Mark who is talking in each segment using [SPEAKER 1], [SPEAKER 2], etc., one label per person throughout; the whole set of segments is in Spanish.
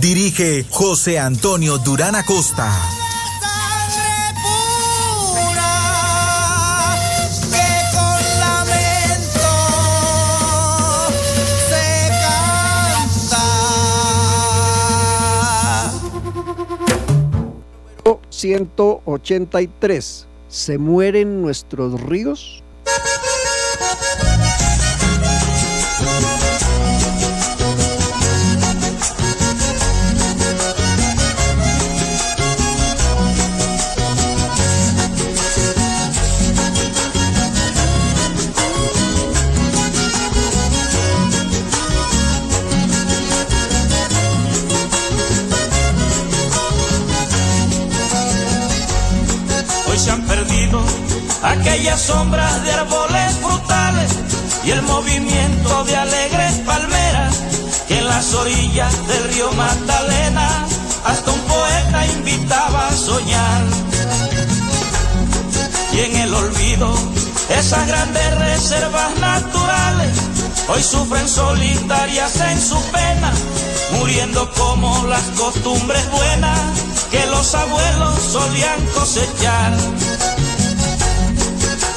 [SPEAKER 1] Dirige José Antonio Durán Acosta.
[SPEAKER 2] Sangre pura que con lamento se canta.
[SPEAKER 3] 183. ¿Se mueren nuestros ríos?
[SPEAKER 4] Hoy se han perdido aquellas sombras de árboles frutales y el movimiento de alegres palmeras que en las orillas del río Magdalena hasta un poeta invitaba a soñar. Y en el olvido esas grandes reservas naturales hoy sufren solitarias en su pena, muriendo como las costumbres buenas que los abuelos solían cosechar.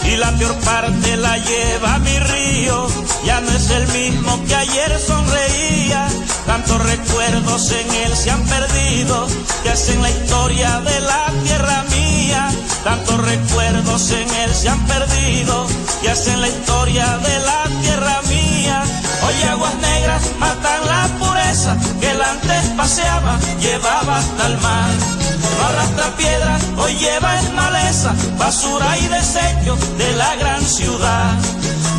[SPEAKER 4] Y la peor parte la lleva mi río, ya no es el mismo que ayer sonreía. Tantos recuerdos en él se han perdido, que hacen la historia de la tierra mía. Tantos recuerdos en él se han perdido, que hacen la historia de la tierra mía. Hoy aguas negras matan la que él antes paseaba, llevaba hasta el mar. No arrastra piedras, hoy lleva en maleza, basura y desecho de la gran ciudad.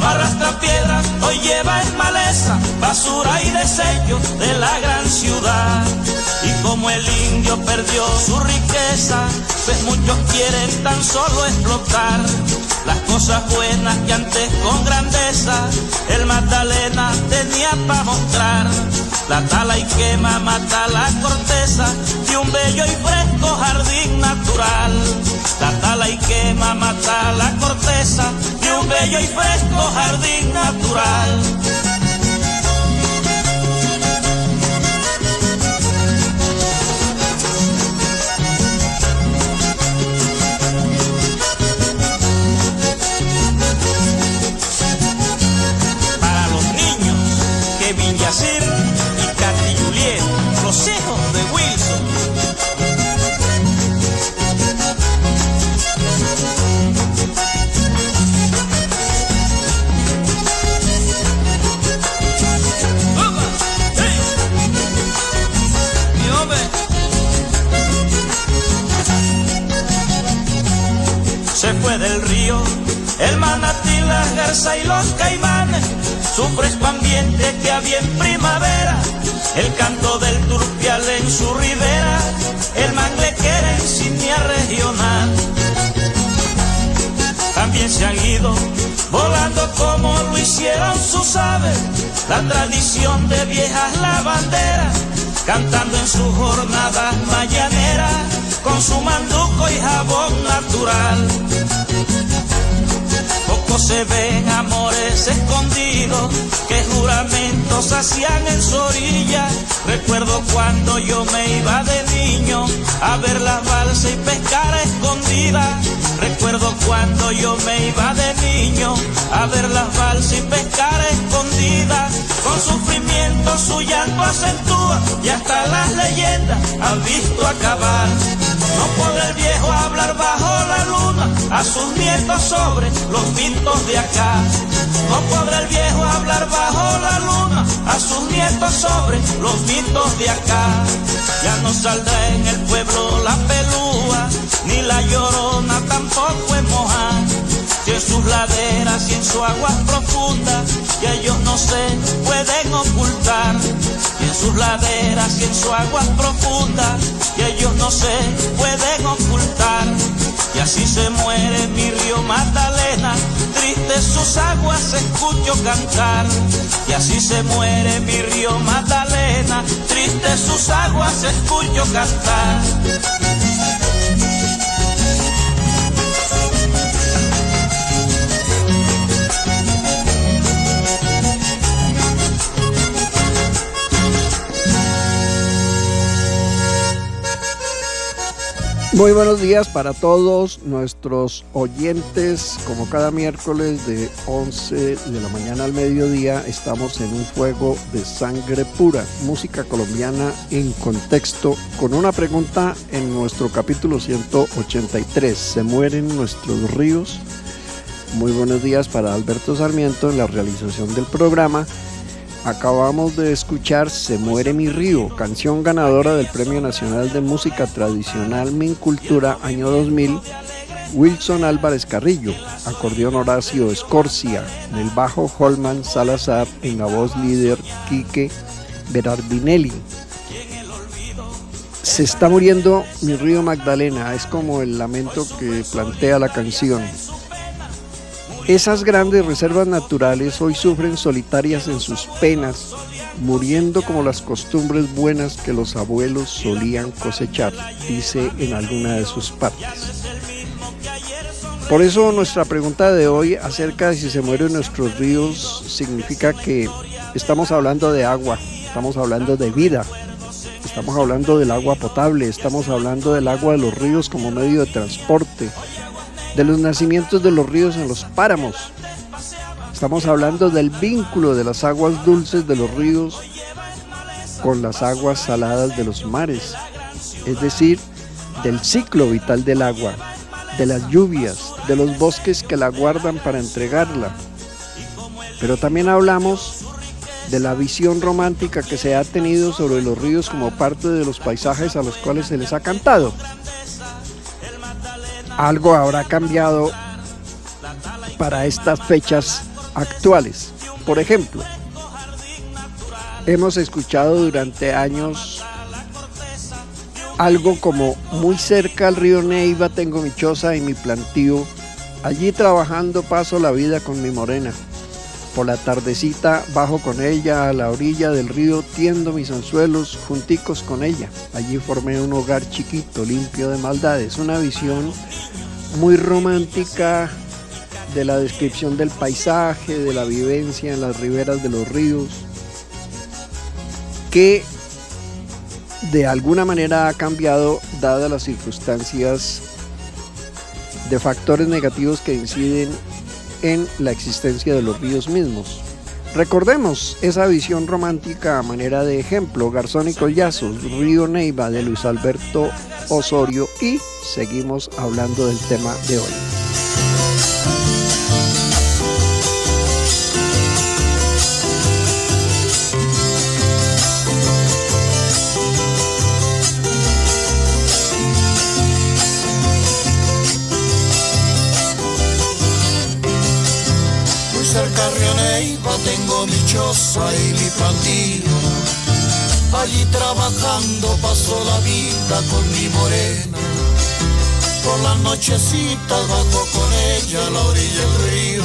[SPEAKER 4] No arrastra piedras, hoy lleva en maleza, basura y desecho de la gran ciudad. Y como el indio perdió su riqueza, pues muchos quieren tan solo explotar las cosas buenas que antes con grandeza el Magdalena tenía para mostrar. La tala y quema mata la corteza de un bello y fresco jardín natural. La tala y quema mata la corteza de un bello y fresco jardín natural. Jornadas mañaneras, con su manduco y jabón natural. Poco se ven amores escondidos que juramentos hacían en su orilla. Recuerdo cuando yo me iba de niño a ver las balsas y pescar escondidas. Cuando yo me iba de niño a ver las bailar vals y pescar escondida. Con sufrimiento su llanto acentúa y hasta las leyendas han visto acabar. No puede el viejo hablar bajo la luna a sus nietos sobre los mitos de acá. No podrá el viejo hablar bajo nietos sobre los mitos de acá. Ya no saldrá en el pueblo la pelúa, ni la llorona tampoco es mojar. Si en sus laderas y en su agua profunda, que ellos no se pueden ocultar. Y en sus laderas y en su agua profunda, que ellos no se pueden ocultar. Y así se muere mi río Magdalena, triste sus aguas escucho cantar. Y así se muere mi río Magdalena, triste sus aguas escucho cantar.
[SPEAKER 3] Muy buenos días para todos nuestros oyentes. Como cada miércoles de 11 de la mañana al mediodía estamos en un fuego de sangre pura, música colombiana en contexto, con una pregunta en nuestro capítulo 183. ¿Se mueren nuestros ríos? Muy buenos días para Alberto Sarmiento en la realización del programa. Acabamos de escuchar Se muere mi río, canción ganadora del Premio Nacional de Música Tradicional Min Cultura año 2000, Wilson Álvarez Carrillo, acordeón Horacio Escorcia, en el bajo Holman Salazar, en la voz líder Quique Berardinelli. Se está muriendo mi río Magdalena, es como el lamento que plantea la canción. Esas grandes reservas naturales hoy sufren solitarias en sus penas, muriendo como las costumbres buenas que los abuelos solían cosechar, dice en alguna de sus partes. Por eso nuestra pregunta de hoy acerca de si se mueren nuestros ríos significa que estamos hablando de agua, estamos hablando de vida, estamos hablando del agua potable, estamos hablando del agua de los ríos como medio de transporte, de los nacimientos de los ríos en los páramos. Estamos hablando del vínculo de las aguas dulces de los ríos con las aguas saladas de los mares, es decir, del ciclo vital del agua, de las lluvias, de los bosques que la guardan para entregarla. Pero también hablamos de la visión romántica que se ha tenido sobre los ríos como parte de los paisajes a los cuales se les ha cantado algo habrá cambiado para estas fechas actuales. Por ejemplo, hemos escuchado durante años algo como muy cerca al río Neiva tengo mi choza y mi plantío, allí trabajando paso la vida con mi morena. Por la tardecita bajo con ella a la orilla del río, tiendo mis anzuelos junticos con ella. Allí formé un hogar chiquito, limpio de maldades, una visión muy romántica de la descripción del paisaje, de la vivencia en las riberas de los ríos, que de alguna manera ha cambiado dadas las circunstancias de factores negativos que inciden en la existencia de los ríos mismos. Recordemos esa visión romántica a manera de ejemplo, Garzón y Collazos, Río Neiva de Luis Alberto Osorio y seguimos hablando del tema de hoy.
[SPEAKER 5] Tengo mi choza y mi plantío. Allí trabajando paso la vida con mi morena. Por las nochecitas bajo con ella a la orilla del río.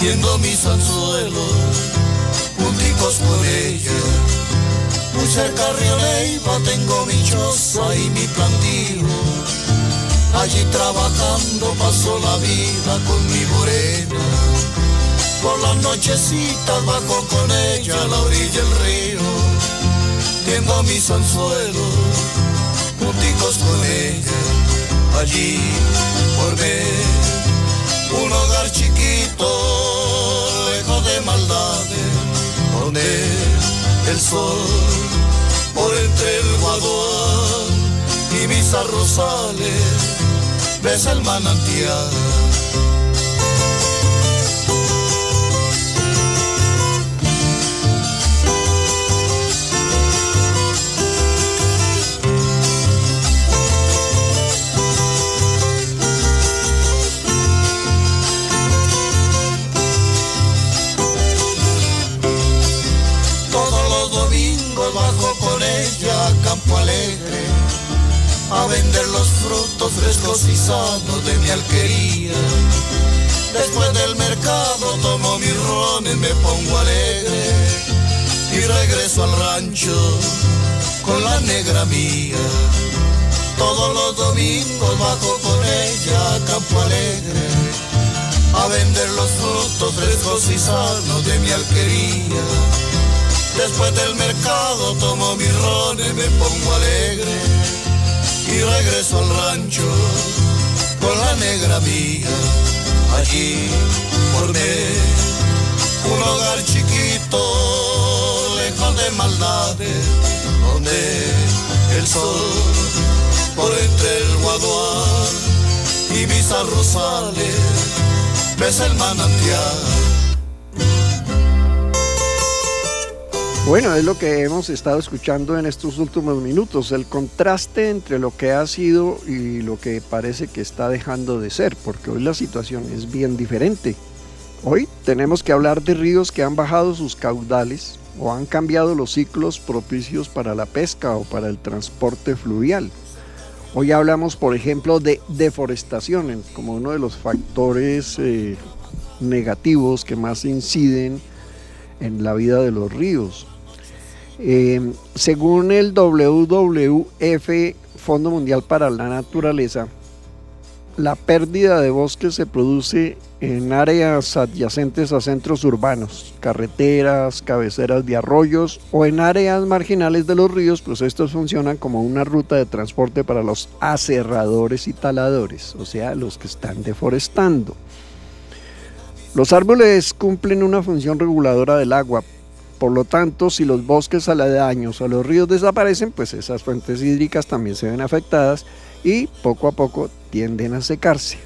[SPEAKER 5] Viendo mis anzuelos, punticos con ella. Muy cerca de Río Neiva tengo mi choza y mi plantío. Allí trabajando paso la vida con mi morena. Por las nochecitas bajo con ella a la orilla del río. Tengo mis anzuelos, junticos con ella, allí formé un hogar chiquito, lejos de maldades, donde el sol por entre el guadón y mis arrozales ves el manantial y de mi alquería Después del mercado tomo mi ron y me pongo alegre y regreso al rancho con la negra mía. Allí formé un hogar chiquito, lejos de maldades, donde el sol por entre el guadual y mis arrozales ves el manantial
[SPEAKER 3] Bueno, es lo que hemos estado escuchando en estos últimos minutos, el contraste entre lo que ha sido y lo que parece que está dejando de ser, porque hoy la situación es bien diferente. Hoy tenemos que hablar de ríos que han bajado sus caudales o han cambiado los ciclos propicios para la pesca o para el transporte fluvial. Hoy hablamos, por ejemplo, de deforestación como uno de los factores eh, negativos que más inciden en la vida de los ríos. Eh, según el WWF, Fondo Mundial para la Naturaleza, la pérdida de bosques se produce en áreas adyacentes a centros urbanos, carreteras, cabeceras de arroyos o en áreas marginales de los ríos, pues estos funcionan como una ruta de transporte para los aserradores y taladores, o sea, los que están deforestando. Los árboles cumplen una función reguladora del agua, por lo tanto, si los bosques aledaños o los ríos desaparecen, pues esas fuentes hídricas también se ven afectadas y poco a poco tienden a secarse.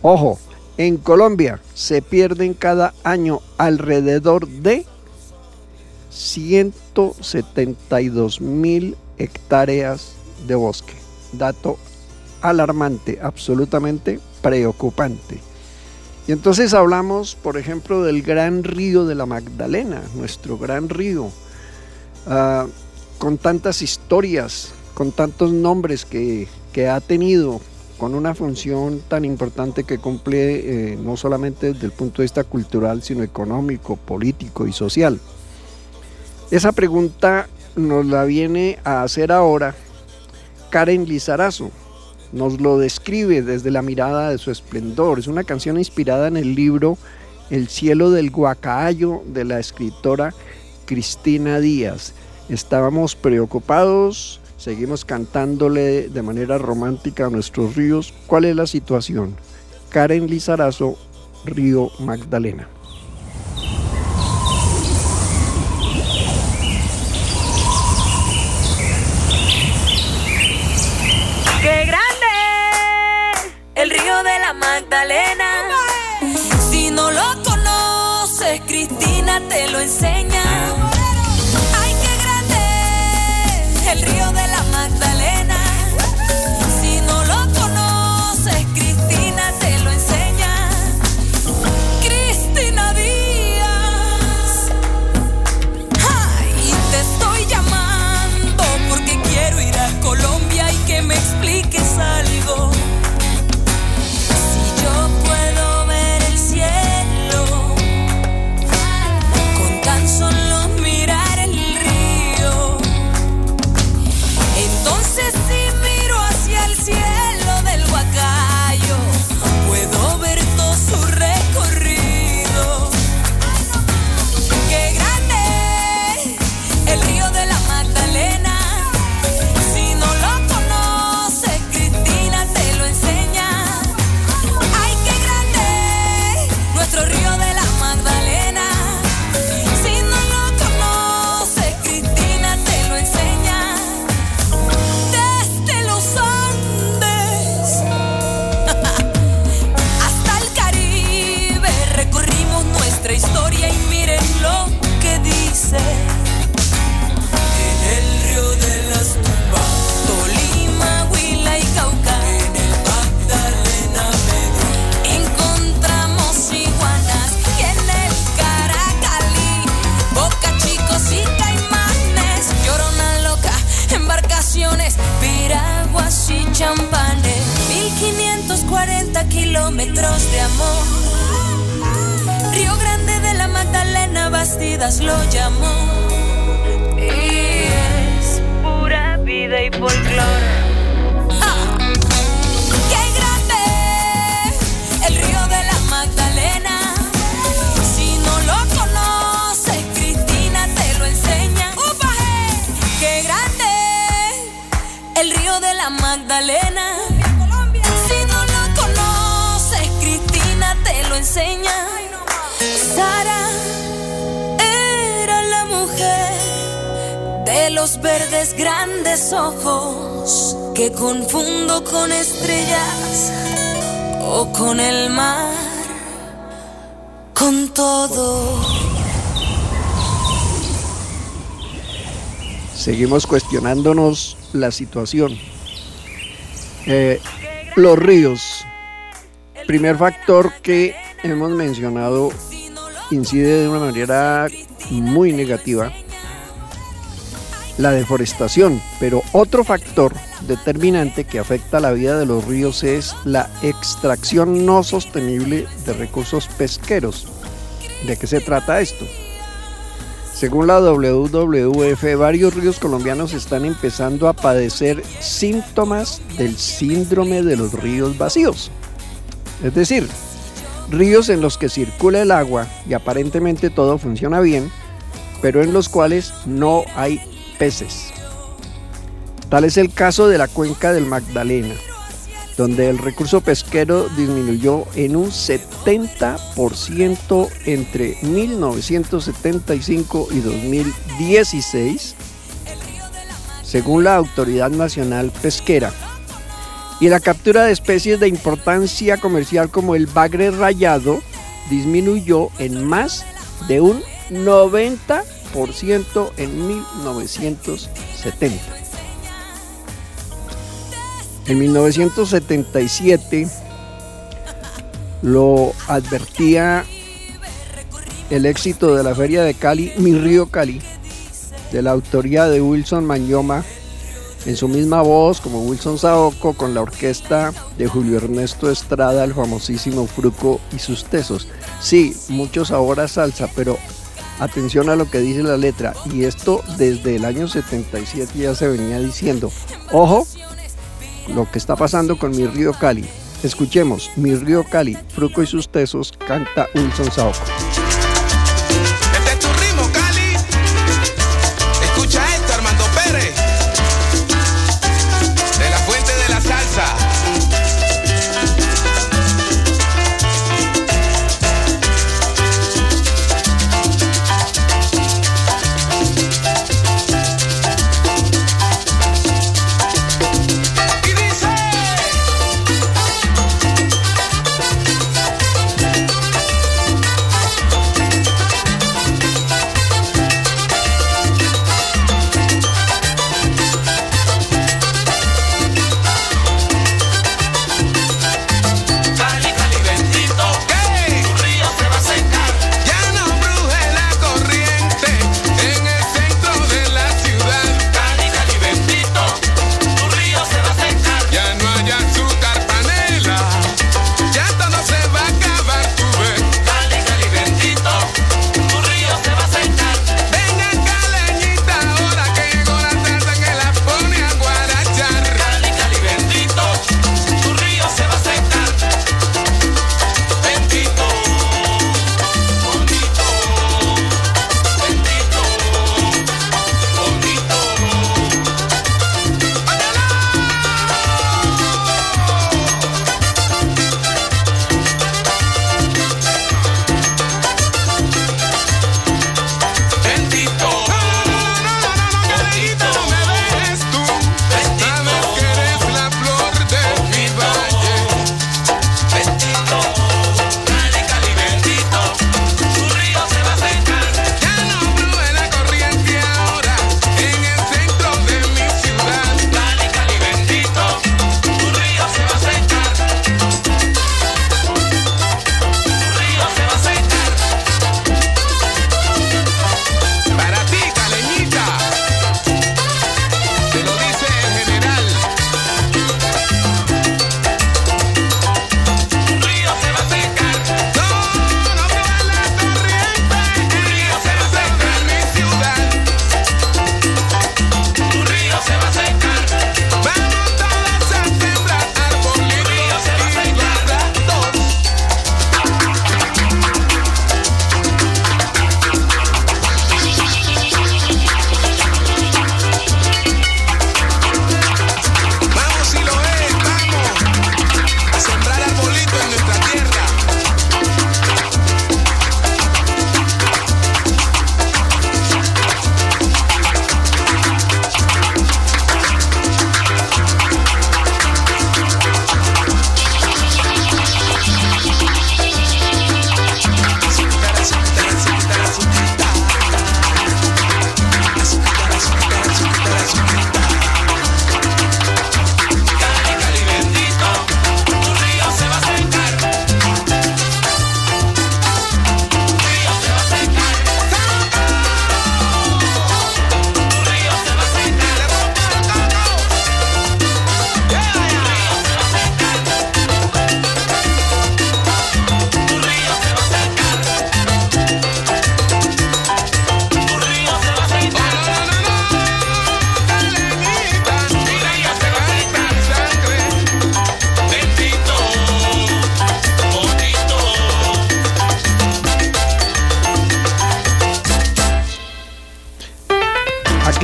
[SPEAKER 3] Ojo, en Colombia se pierden cada año alrededor de 172 mil hectáreas de bosque. Dato alarmante, absolutamente preocupante. Y entonces hablamos, por ejemplo, del gran río de la Magdalena, nuestro gran río, ah, con tantas historias, con tantos nombres que, ha tenido, con una función tan importante que cumple eh, no solamente desde el punto de vista cultural, sino económico, político y social. Esa pregunta nos la viene a hacer ahora Karen Lizarazo nos lo describe desde la mirada de su esplendor. Es una canción inspirada en el libro El cielo del guacayo de la escritora Cristina Díaz. Estábamos preocupados, seguimos cantándole de manera romántica a nuestros ríos. ¿Cuál es la situación? Karen Lizarazo, Río Magdalena.
[SPEAKER 6] Magdalena. Si no lo conoces, Cristina te lo enseña. Verdes grandes ojos que confundo con estrellas o con el mar, con todo.
[SPEAKER 3] Seguimos cuestionándonos la situación. Eh, los ríos. Primer factor que hemos mencionado incide de una manera muy negativa la deforestación, pero otro factor determinante que afecta la vida de los ríos es la extracción no sostenible de recursos pesqueros. ¿De qué se trata esto? Según la WWF, varios ríos colombianos están empezando a padecer síntomas del síndrome de los ríos vacíos. Es decir, ríos en los que circula el agua y aparentemente todo funciona bien, pero en los cuales no hay peces. Tal es el caso de la cuenca del Magdalena, donde el recurso pesquero disminuyó en un 70% entre 1975 y 2016, según la Autoridad Nacional Pesquera. Y la captura de especies de importancia comercial como el bagre rayado disminuyó en más de un 90% en 1970. En 1977 lo advertía el éxito de la feria de Cali, Mi Río Cali, de la autoría de Wilson Mañoma, en su misma voz como Wilson Saoco con la orquesta de Julio Ernesto Estrada, el famosísimo Fruco y sus tesos. Sí, muchos ahora salsa, pero atención a lo que dice la letra. Y esto desde el año 77 ya se venía diciendo. Ojo, lo que está pasando con mi río Cali. Escuchemos, mi río Cali, Fruco y sus tesos, canta Wilson Saoco.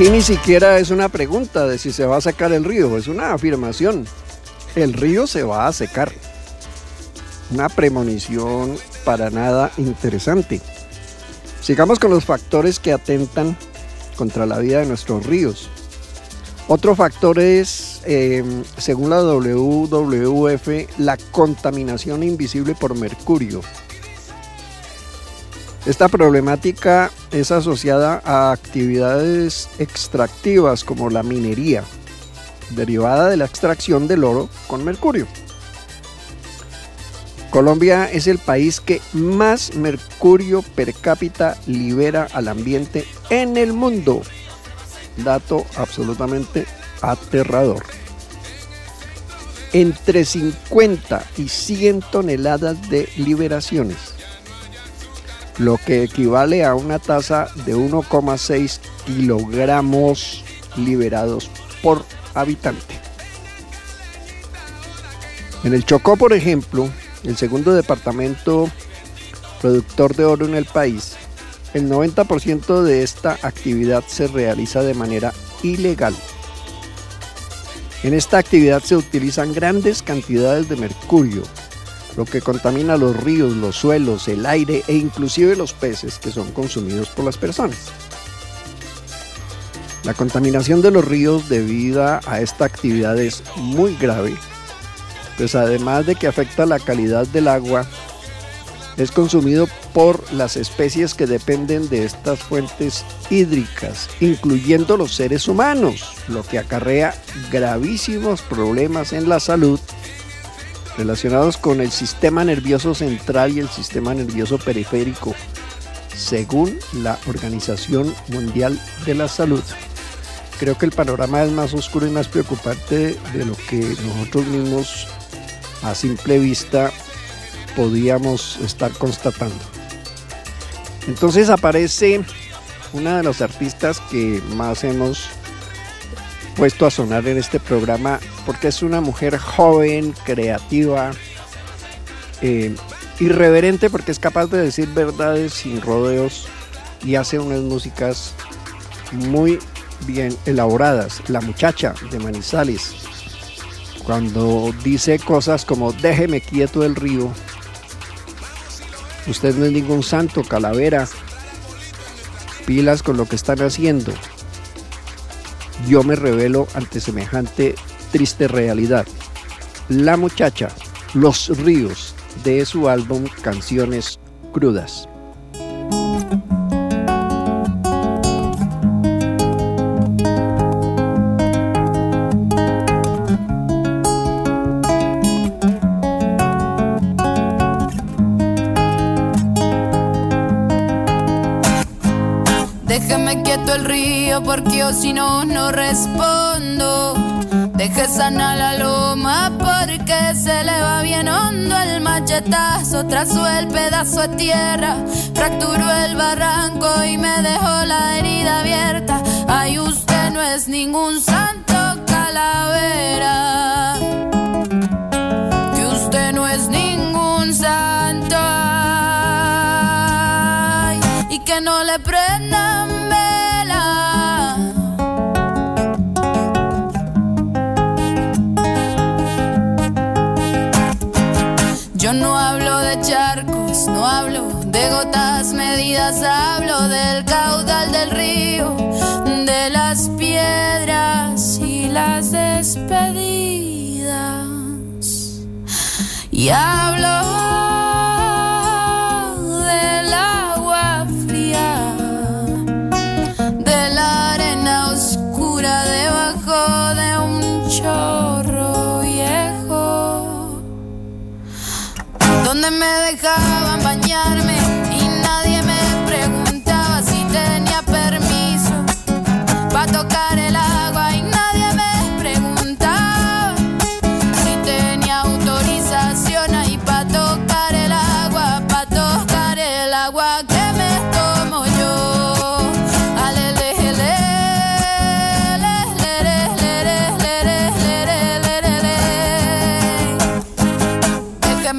[SPEAKER 3] Aquí ni siquiera es una pregunta de si se va a secar el río, es una afirmación. El río se va a secar. Una premonición para nada interesante. Sigamos con los factores que atentan contra la vida de nuestros ríos. Otro factor es, em, según la WWF, la contaminación invisible por mercurio. Esta problemática es asociada a actividades extractivas como la minería, derivada de la extracción del oro con mercurio. Colombia es el país que más mercurio per cápita libera al ambiente en el mundo. Dato absolutamente aterrador. Entre 50 y 100 toneladas de liberaciones, lo que equivale a una tasa de 1,6 kilogramos liberados por habitante. En el Chocó, por ejemplo, el segundo departamento productor de oro en el país, el 90% de esta actividad se realiza de manera ilegal. En esta actividad se utilizan grandes cantidades de mercurio, lo que contamina los ríos, los suelos, el aire e inclusive los peces que son consumidos por las personas. La contaminación de los ríos debido a esta actividad es muy grave pues además de que afecta la calidad del agua, es consumido por las especies que dependen de estas fuentes hídricas, incluyendo los seres humanos, lo que acarrea gravísimos problemas en la salud relacionados con el sistema nervioso central y el sistema nervioso periférico, según la Organización Mundial de la Salud. Creo que el panorama es más oscuro y más preocupante de lo que nosotros mismos a simple vista podíamos estar constatando. Entonces aparece una de los artistas que más hemos puesto a sonar en este programa porque es una mujer joven, creativa, eh, irreverente porque es capaz de decir verdades sin rodeos y hace unas músicas muy bien elaboradas. La muchacha de Manizales cuando dice cosas como déjeme quieto el río, usted no es ningún santo, calavera, pilas con lo que están haciendo. Yo me revelo ante semejante triste realidad. La muchacha, Los Ríos, de su álbum Canciones Crudas.
[SPEAKER 7] El río porque yo si no, no respondo. Deje sana la loma porque se le va bien hondo el machetazo. Trazó el pedazo de tierra, fracturó el barranco y me dejó la herida abierta. Ay, usted no es ningún santo calavera. Que usted no es ningún santo. y que no le prendan no hablo de gotas medidas, hablo del caudal del río, de las piedras y las despedidas. Y hablo donde me dejaban bañarme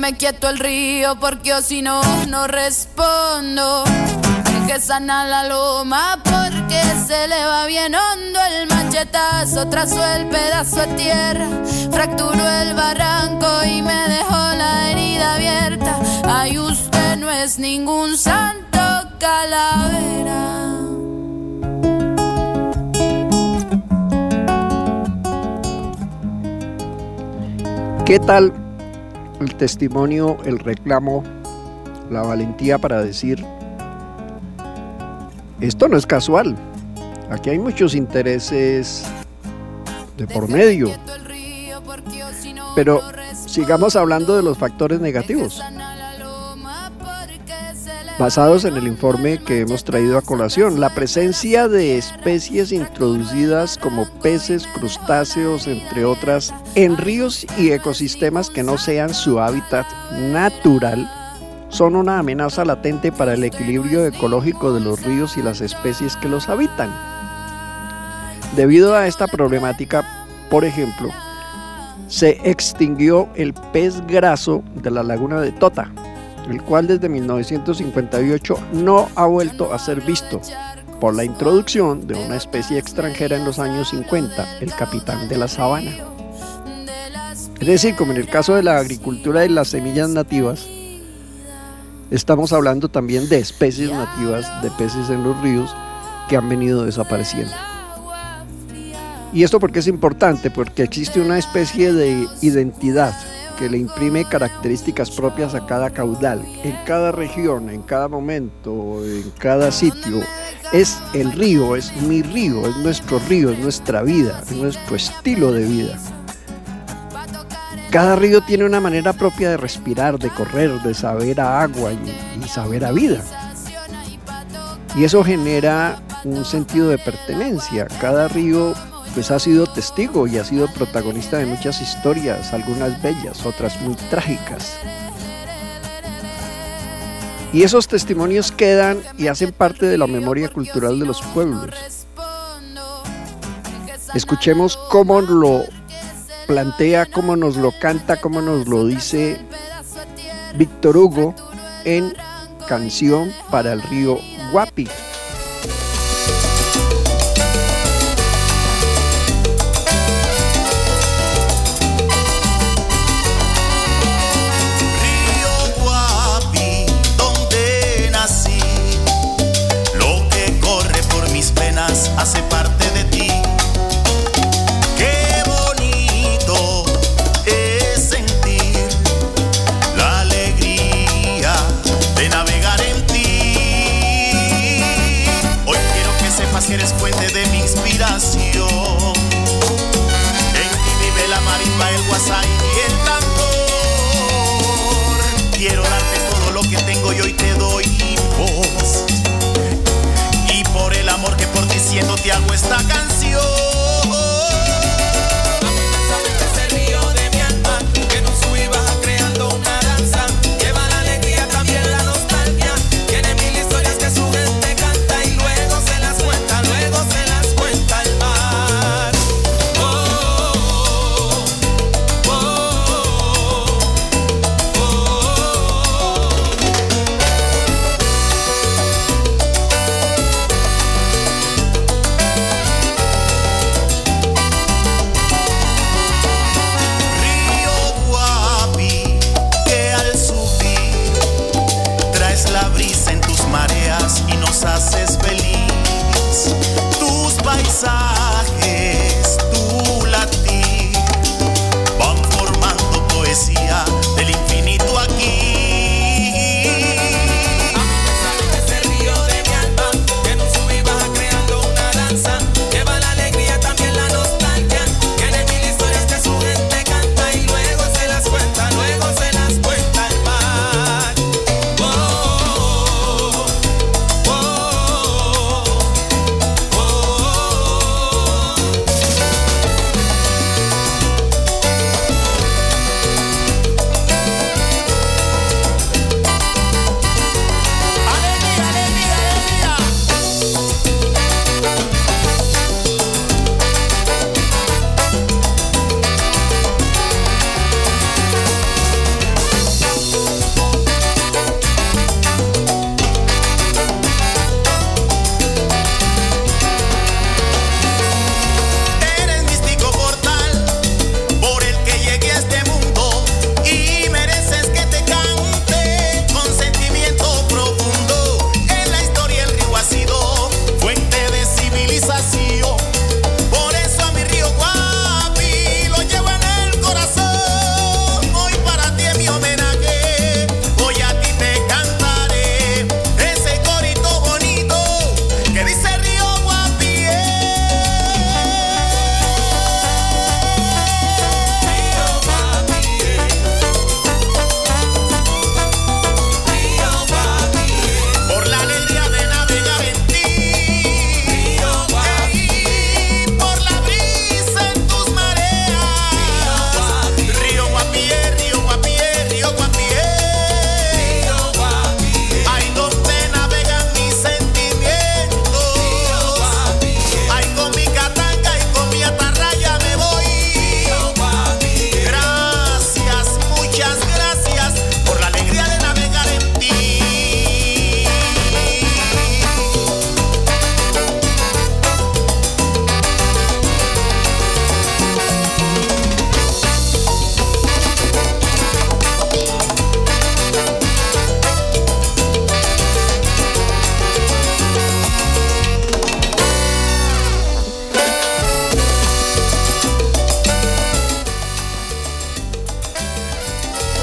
[SPEAKER 7] me quieto el río porque yo si no, no respondo. que sana la loma porque se le va bien hondo el manchetazo, trazó el pedazo de tierra, fracturó el barranco y me dejó la herida abierta. Ay, usted no es ningún santo calavera.
[SPEAKER 3] ¿Qué tal el testimonio, el reclamo, la valentía para decir, esto no es casual, aquí hay muchos intereses de por medio, pero sigamos hablando de los factores negativos basados en el informe que hemos traído a colación. La presencia de especies introducidas como peces, crustáceos, entre otras, en ríos y ecosistemas que no sean su hábitat natural, son una amenaza latente para el equilibrio ecológico de los ríos y las especies que los habitan. Debido a esta problemática, por ejemplo, se extinguió el pez graso de la laguna de Tota, el cual desde 1958 no ha vuelto a ser visto por la introducción de una especie extranjera en los años 50, el capitán de la sabana. Es decir, como en el caso de la agricultura y las semillas nativas, estamos hablando también de especies nativas de peces en los ríos que han venido desapareciendo. ¿Y esto porque es importante? Porque existe una especie de identidad que le imprime características propias a cada caudal, en cada región, en cada momento, en cada sitio. Es el río, es mi río, es nuestro río, es nuestra vida, es nuestro estilo de vida. Cada río tiene una manera propia de respirar, de correr, de saber a agua y, y saber a vida. Y eso genera un sentido de pertenencia. Cada río pues ha sido testigo y ha sido protagonista de muchas historias, algunas bellas, otras muy trágicas. Y esos testimonios quedan y hacen parte de la memoria cultural de los pueblos. Escuchemos cómo lo plantea, cómo nos lo canta, cómo nos lo dice Víctor Hugo en Canción para el río Guapi.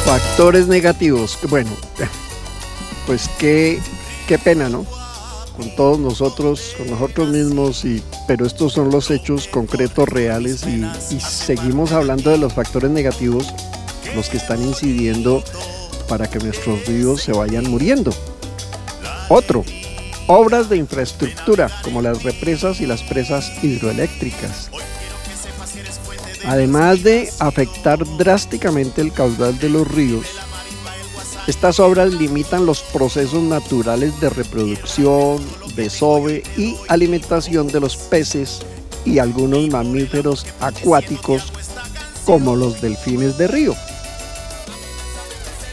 [SPEAKER 3] Factores negativos. Bueno, pues qué, qué pena, ¿no? Con todos nosotros, con nosotros mismos, y, pero estos son los hechos concretos, reales, y, y seguimos hablando de los factores negativos, los que están incidiendo para que nuestros ríos se vayan muriendo. Otro, obras de infraestructura como las represas y las presas hidroeléctricas. Además de afectar drásticamente el caudal de los ríos, estas obras limitan los procesos naturales de reproducción, desove y alimentación de los peces y algunos mamíferos acuáticos como los delfines de río.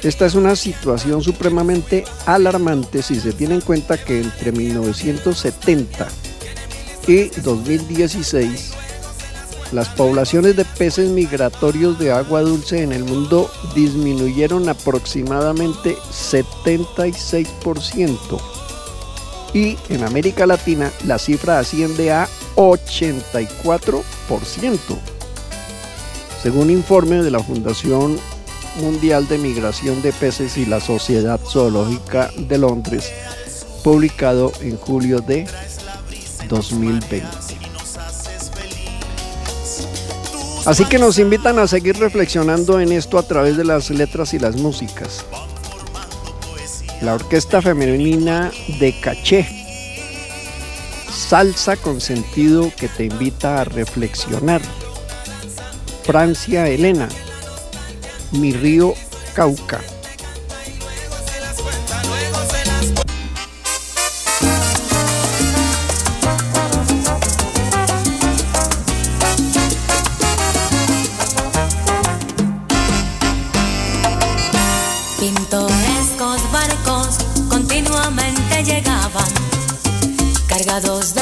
[SPEAKER 3] Esta es una situación supremamente alarmante si se tiene en cuenta que entre 1970 y 2016 las poblaciones de peces migratorios de agua dulce en el mundo disminuyeron aproximadamente 76% y en América Latina la cifra asciende a 84%. Según informe de la Fundación Mundial de Migración de Peces y la Sociedad Zoológica de Londres, publicado en julio de 2020. Así que nos invitan a seguir reflexionando en esto a través de las letras y las músicas. La Orquesta Femenina de Caché. Salsa con sentido que te invita a reflexionar. Francia Elena. Mi río Cauca.
[SPEAKER 6] Cargados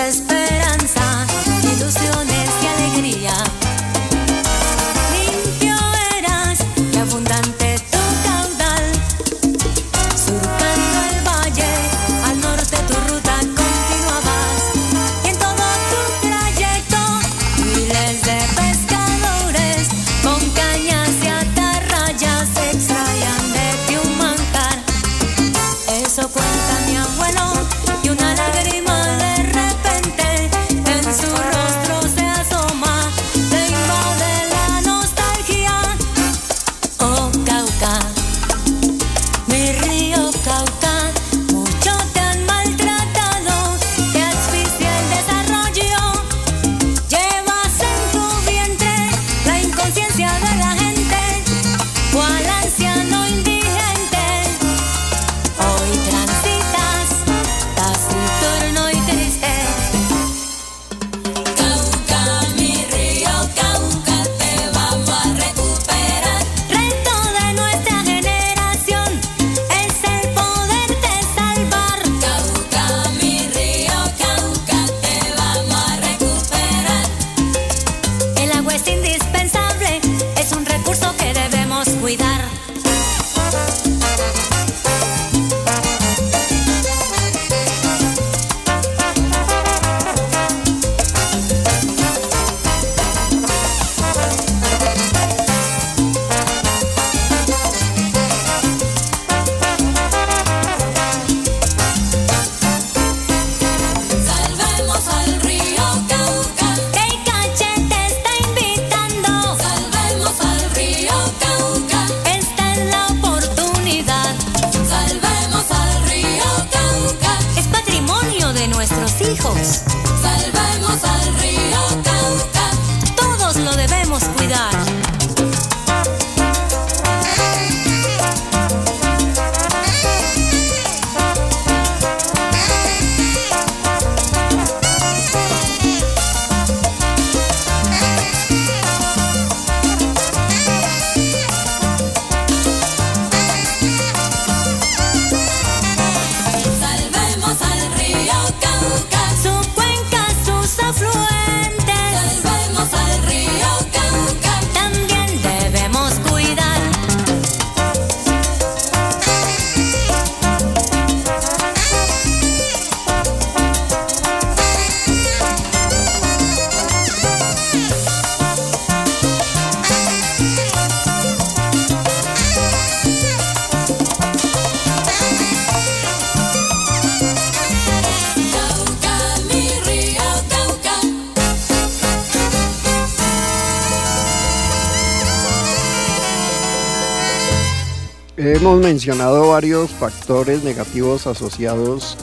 [SPEAKER 3] hemos mencionado varios factores negativos asociados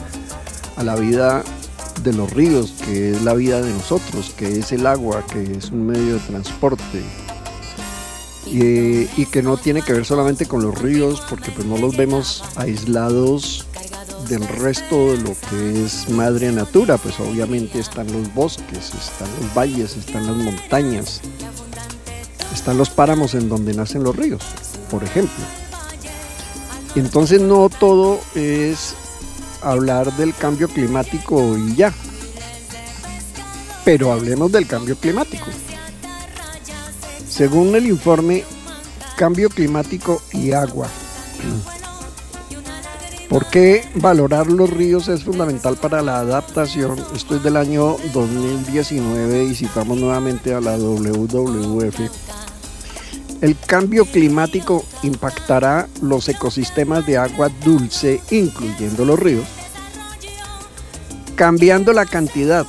[SPEAKER 3] a la vida de los ríos, que es la vida de nosotros, que es el agua, que es un medio de transporte. Y, que no tiene que ver solamente con los ríos, porque pues no los vemos aislados del resto de lo que es madre natura, pues obviamente están los bosques, están los valles, están las montañas, están los páramos en donde nacen los ríos, por ejemplo. Entonces no todo es hablar del cambio climático y ya. Pero hablemos del cambio climático. Según el informe Cambio Climático y Agua, ¿por qué valorar los ríos es fundamental para la adaptación? Esto es del año 2019 y citamos nuevamente a la WWF. El cambio climático impactará los ecosistemas de agua dulce, incluyendo los ríos, cambiando la cantidad,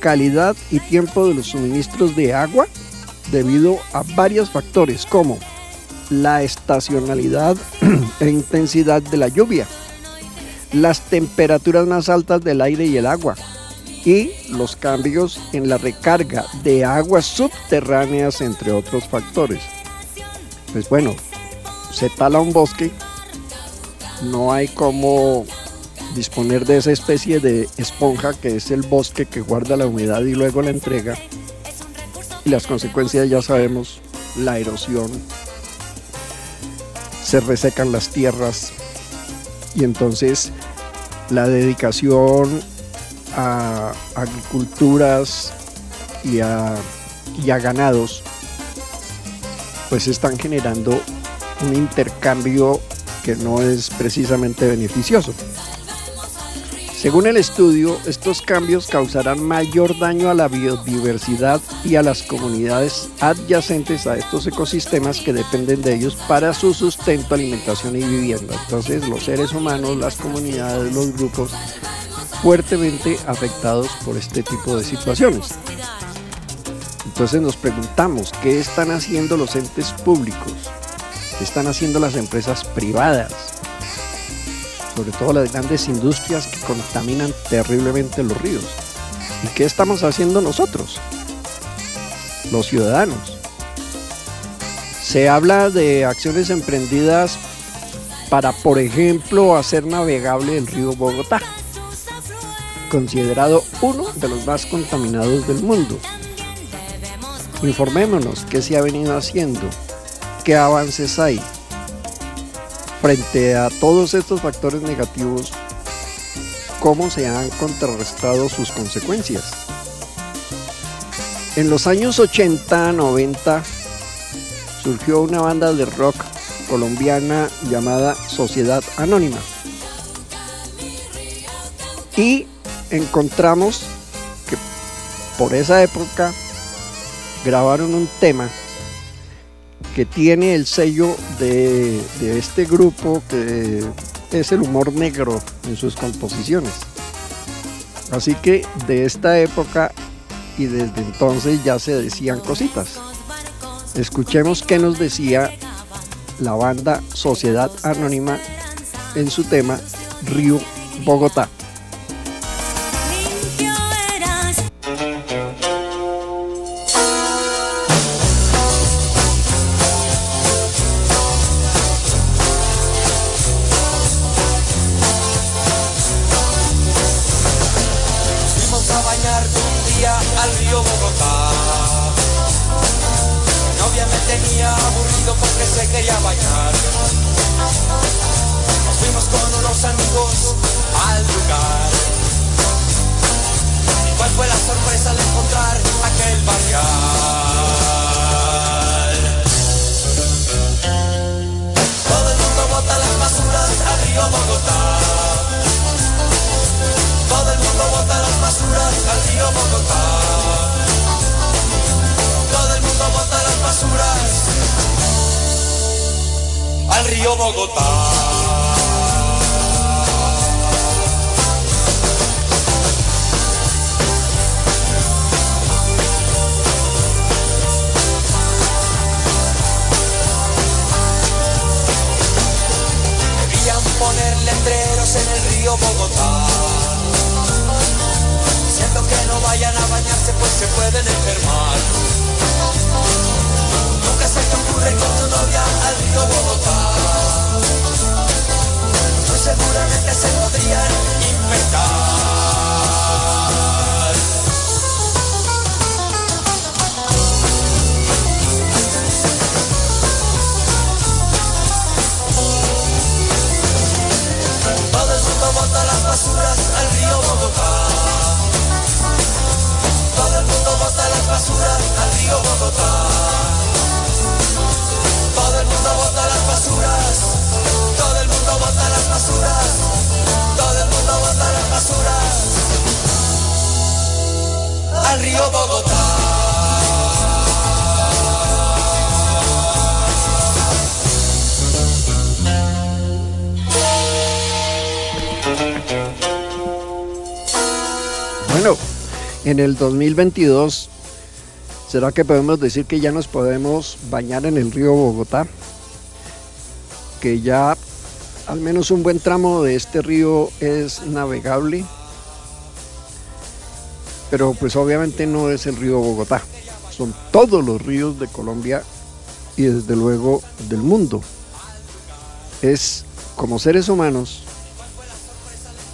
[SPEAKER 3] calidad y tiempo de los suministros de agua debido a varios factores como la estacionalidad e intensidad de la lluvia, las temperaturas más altas del aire y el agua y los cambios en la recarga de aguas subterráneas, entre otros factores. Pues bueno, se tala un bosque, no hay como disponer de esa especie de esponja que es el bosque que guarda la humedad y luego la entrega. Y las consecuencias ya sabemos, la erosión, se resecan las tierras y entonces la dedicación a agriculturas y a, y a ganados pues están generando un intercambio que no es precisamente beneficioso. Según el estudio, estos cambios causarán mayor daño a la biodiversidad y a las comunidades adyacentes a estos ecosistemas que dependen de ellos para su sustento, alimentación y vivienda. Entonces los seres humanos, las comunidades, los grupos fuertemente afectados por este tipo de situaciones. Entonces nos preguntamos, ¿qué están haciendo los entes públicos? ¿Qué están haciendo las empresas privadas? sobre todo las grandes industrias que contaminan terriblemente los ríos. ¿Y qué estamos haciendo nosotros? Los ciudadanos. Se habla de acciones emprendidas para, por ejemplo, hacer navegable el río Bogotá, considerado uno de los más contaminados del mundo. Informémonos qué se ha venido haciendo, qué avances hay, frente a todos estos factores negativos, ¿cómo se han contrarrestado sus consecuencias? En los años 80, 90, surgió una banda de rock colombiana llamada Sociedad Anónima. Y encontramos que por esa época grabaron un tema que tiene el sello de, este grupo que es el humor negro en sus composiciones. Así que de esta época y desde entonces ya se decían cositas. Escuchemos qué nos decía la banda Sociedad Anónima en su tema Río Bogotá.
[SPEAKER 8] Pueden enfermar.
[SPEAKER 3] En el 2022, ¿será que podemos decir que ya nos podemos bañar en el río Bogotá? Que ya al menos un buen tramo de este río es navegable. Pero pues obviamente no es el río Bogotá. Son todos los ríos de Colombia y desde luego del mundo. Es como seres humanos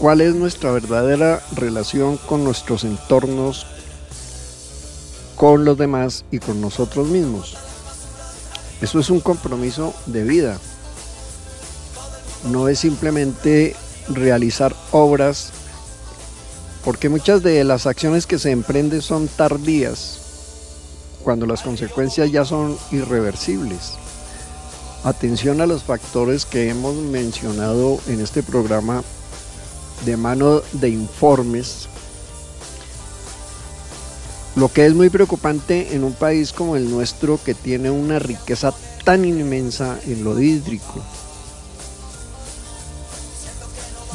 [SPEAKER 3] cuál es nuestra verdadera relación con nuestros entornos, con los demás y con nosotros mismos. Eso es un compromiso de vida. No es simplemente realizar obras, porque muchas de las acciones que se emprenden son tardías, cuando las consecuencias ya son irreversibles. Atención a los factores que hemos mencionado en este programa de mano de informes, lo que es muy preocupante en un país como el nuestro que tiene una riqueza tan inmensa en lo hídrico.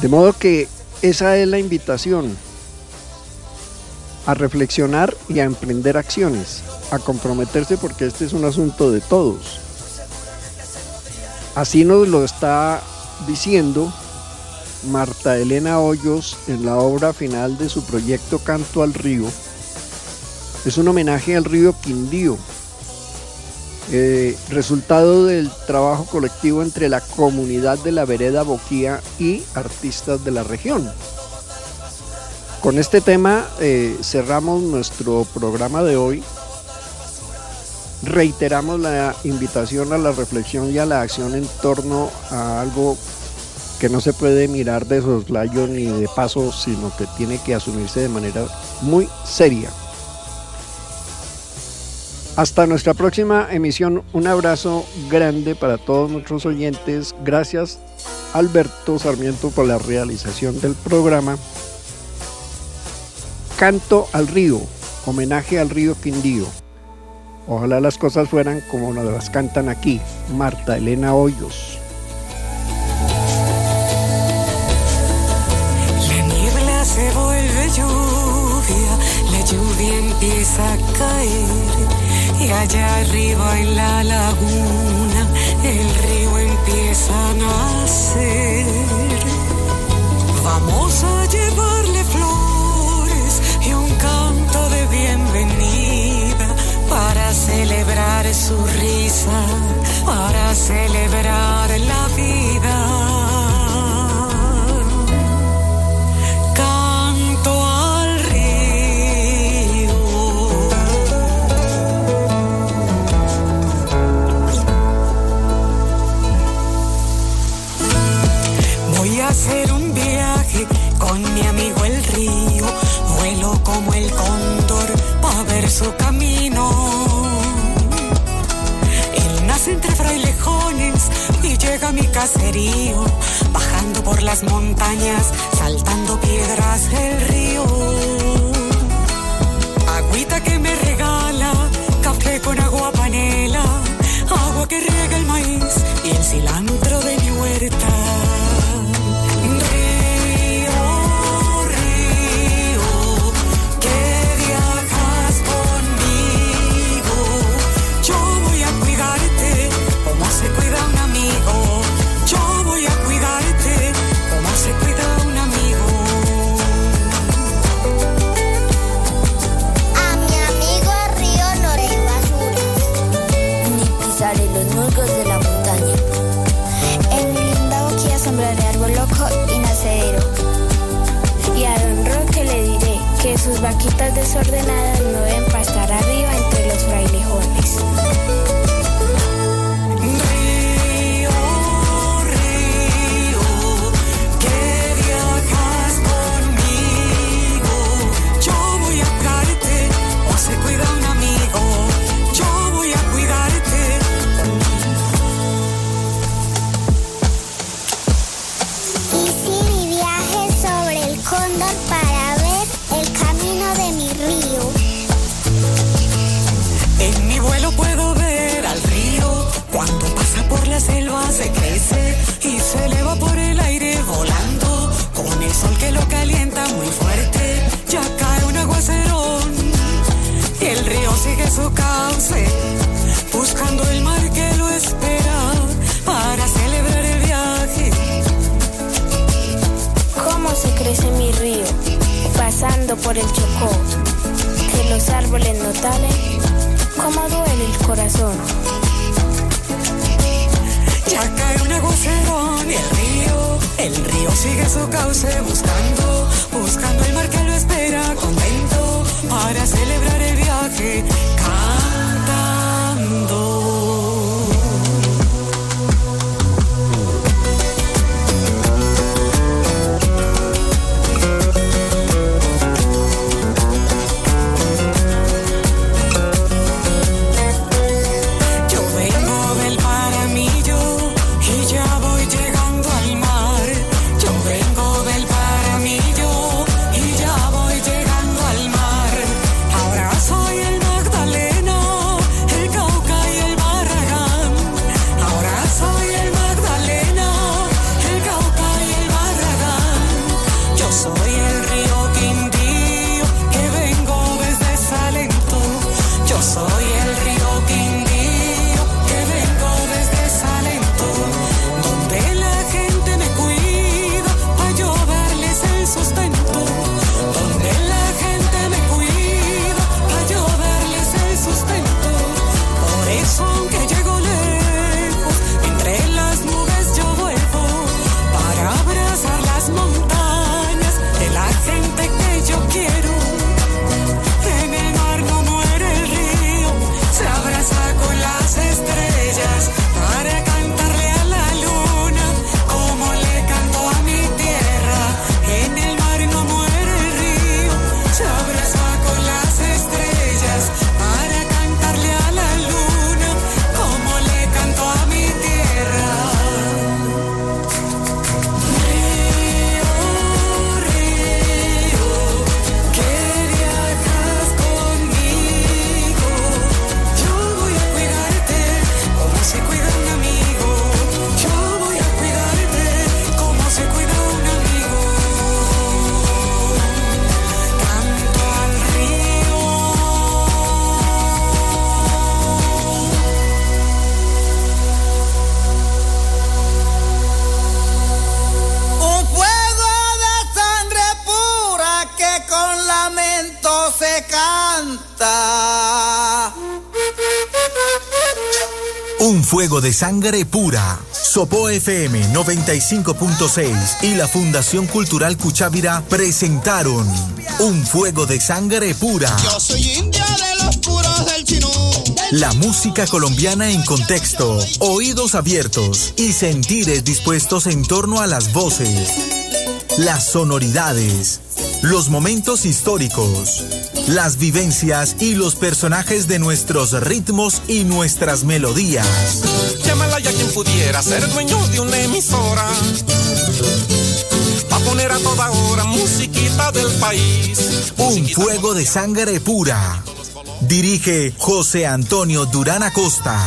[SPEAKER 3] De modo que esa es la invitación a reflexionar y a emprender acciones, a comprometerse porque este es un asunto de todos. Así nos lo está diciendo Marta Elena Hoyos en la obra final de su proyecto Canto al Río. Es un homenaje al río Quindío, eh, resultado del trabajo colectivo entre la comunidad de la vereda Boquía y artistas de la región. Con este tema eh, cerramos nuestro programa de hoy. Reiteramos la invitación a la reflexión y a la acción en torno a algo que no se puede mirar de soslayo ni de paso, sino que tiene que asumirse de manera muy seria. Hasta nuestra próxima emisión, un abrazo grande para todos nuestros oyentes. Gracias Alberto Sarmiento por la realización del programa. Canto al río, homenaje al río Quindío. Ojalá las cosas fueran como nos las cantan aquí, Marta Elena Hoyos.
[SPEAKER 9] Empieza a caer y allá arriba en la laguna el río empieza a nacer. Vamos a llevarle flores y un canto de bienvenida para celebrar su risa, para celebrar la vida. Llega mi caserío. Bajando por las montañas, saltando piedras el río. Agüita que me regala, café con agua panela. Agua que riega el maíz y el cilantro de mi huerta.
[SPEAKER 10] vaquitas desordenadas no deben pasar arriba entre los frailejones.
[SPEAKER 9] por el
[SPEAKER 10] Chocó, que los árboles notaren cómo duele el corazón.
[SPEAKER 9] Ya cae un aguacero en el río, el río sigue su cauce buscando juego de
[SPEAKER 2] sangre pura.
[SPEAKER 1] Sopo FM 95.6 y la Fundación Cultural Cuchávira presentaron Un fuego de sangre pura.
[SPEAKER 5] Yo soy india de los puros del chinú.
[SPEAKER 1] La música colombiana en contexto, oídos abiertos y sentires dispuestos en torno a las voces, las sonoridades, los momentos históricos, las vivencias y los personajes de nuestros ritmos y nuestras melodías
[SPEAKER 11] pudiera ser dueño de una emisora. va a poner a toda hora musiquita del país.
[SPEAKER 1] Un fuego de sangre pura. Dirige José Antonio Durán Acosta.